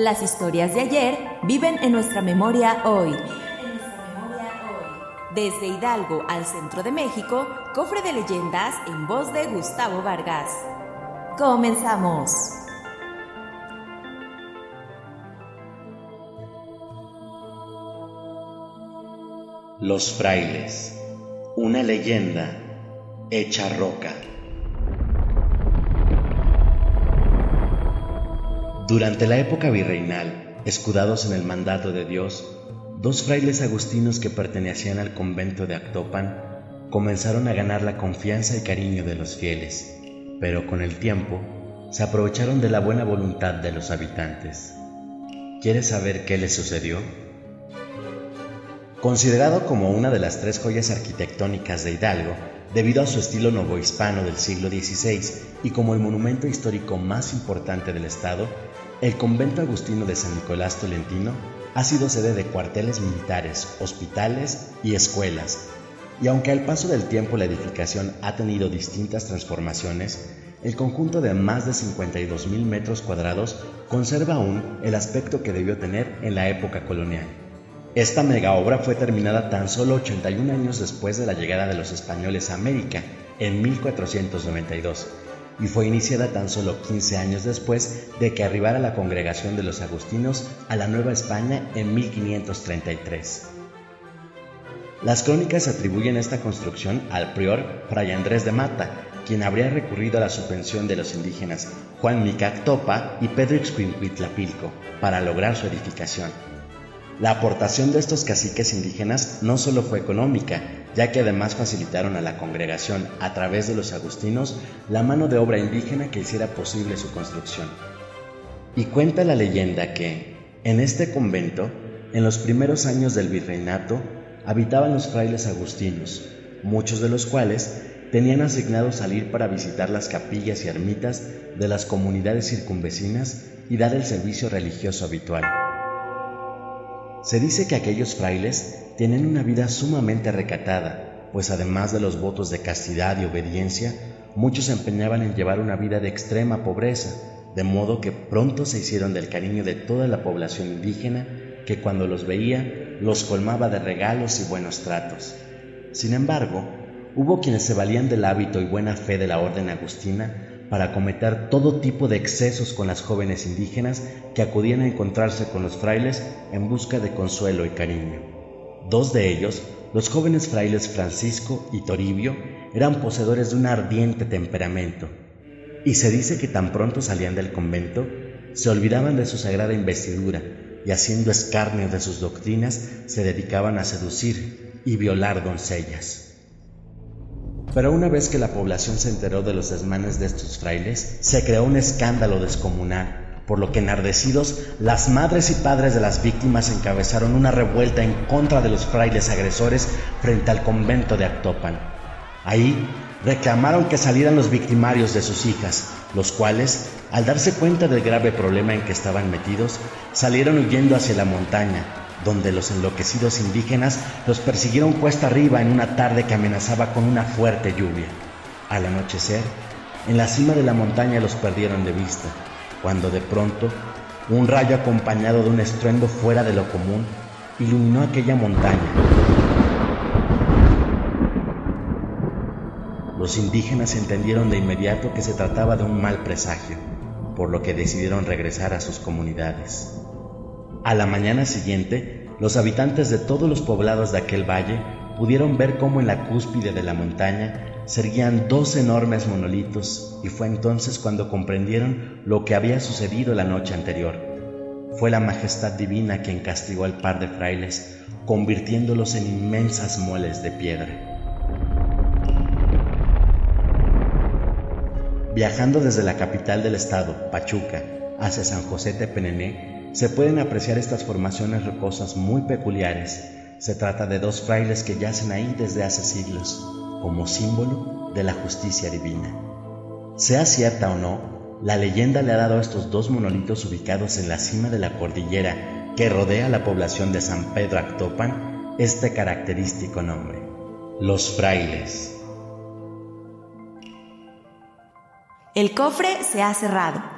Las historias de ayer viven en nuestra memoria hoy. Desde Hidalgo al centro de México, cofre de leyendas en voz de Gustavo Vargas. Comenzamos. Los frailes, una leyenda hecha roca. Durante la época virreinal, escudados en el mandato de Dios, dos frailes agustinos que pertenecían al convento de Actopan comenzaron a ganar la confianza y cariño de los fieles, pero con el tiempo se aprovecharon de la buena voluntad de los habitantes. ¿Quieres saber qué les sucedió? Considerado como una de las tres joyas arquitectónicas de Hidalgo, debido a su estilo novohispano del siglo XVI y como el monumento histórico más importante del estado, el convento agustino de San Nicolás Tolentino ha sido sede de cuarteles militares, hospitales y escuelas. Y aunque al paso del tiempo la edificación ha tenido distintas transformaciones, el conjunto de más de 52 mil metros cuadrados conserva aún el aspecto que debió tener en la época colonial. Esta mega obra fue terminada tan solo 81 años después de la llegada de los españoles a América, en 1492, y fue iniciada tan solo 15 años después de que arribara la congregación de los agustinos a la Nueva España en 1533. Las crónicas atribuyen esta construcción al prior Fray Andrés de Mata, quien habría recurrido a la subvención de los indígenas Juan Micactopa y Pedro Ixcuincuitlapilco para lograr su edificación. La aportación de estos caciques indígenas no solo fue económica, ya que además facilitaron a la congregación, a través de los agustinos, la mano de obra indígena que hiciera posible su construcción. Y cuenta la leyenda que, en este convento, en los primeros años del virreinato, habitaban los frailes agustinos, muchos de los cuales tenían asignado salir para visitar las capillas y ermitas de las comunidades circunvecinas y dar el servicio religioso habitual. Se dice que aquellos frailes tienen una vida sumamente recatada, pues además de los votos de castidad y obediencia, muchos se empeñaban en llevar una vida de extrema pobreza, de modo que pronto se hicieron del cariño de toda la población indígena que cuando los veía los colmaba de regalos y buenos tratos. Sin embargo, hubo quienes se valían del hábito y buena fe de la orden agustina para cometer todo tipo de excesos con las jóvenes indígenas que acudían a encontrarse con los frailes en busca de consuelo y cariño. Dos de ellos, los jóvenes frailes Francisco y Toribio, eran poseedores de un ardiente temperamento, y se dice que tan pronto salían del convento, se olvidaban de su sagrada investidura y haciendo escarnio de sus doctrinas, se dedicaban a seducir y violar doncellas. Pero una vez que la población se enteró de los desmanes de estos frailes, se creó un escándalo descomunal, por lo que enardecidos, las madres y padres de las víctimas encabezaron una revuelta en contra de los frailes agresores frente al convento de Actopan. Ahí reclamaron que salieran los victimarios de sus hijas, los cuales, al darse cuenta del grave problema en que estaban metidos, salieron huyendo hacia la montaña, donde los enloquecidos indígenas los persiguieron cuesta arriba en una tarde que amenazaba con una fuerte lluvia. Al anochecer, en la cima de la montaña los perdieron de vista, cuando de pronto un rayo acompañado de un estruendo fuera de lo común iluminó aquella montaña. Los indígenas entendieron de inmediato que se trataba de un mal presagio, por lo que decidieron regresar a sus comunidades. A la mañana siguiente, los habitantes de todos los poblados de aquel valle pudieron ver cómo en la cúspide de la montaña se erguían dos enormes monolitos y fue entonces cuando comprendieron lo que había sucedido la noche anterior. Fue la majestad divina quien castigó al par de frailes, convirtiéndolos en inmensas moles de piedra. Viajando desde la capital del estado, Pachuca, hacia San José Tepenené, se pueden apreciar estas formaciones rocosas muy peculiares. Se trata de dos frailes que yacen ahí desde hace siglos, como símbolo de la justicia divina. Sea cierta o no, la leyenda le ha dado a estos dos monolitos ubicados en la cima de la cordillera que rodea la población de San Pedro Actopan este característico nombre, los frailes. El cofre se ha cerrado.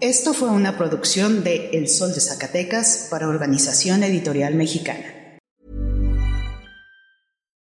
Esto fue una producción de El Sol de Zacatecas para Organización Editorial Mexicana.